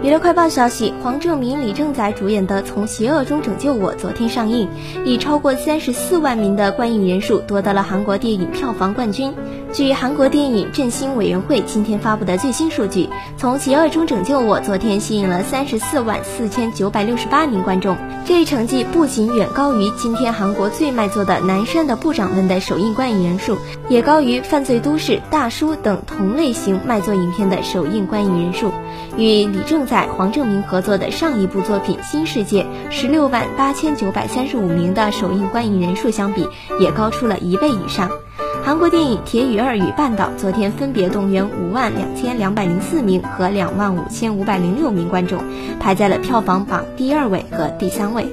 娱乐快报消息：黄正明、李正宰主演的《从邪恶中拯救我》昨天上映，以超过三十四万名的观影人数夺得了韩国电影票房冠军。据韩国电影振兴委员会今天发布的最新数据，《从邪恶中拯救我》昨天吸引了三十四万四千九百六十八名观众，这一成绩不仅远高于今天韩国最卖座的《南山的部长们》的首映观影人数，也高于《犯罪都市》《大叔》等同类型卖座影片的首映观影人数，与李正宰。在黄正明合作的上一部作品《新世界》十六万八千九百三十五名的首映观影人数相比，也高出了一倍以上。韩国电影《铁与二与半岛》昨天分别动员五万两千两百零四名和两万五千五百零六名观众，排在了票房榜第二位和第三位。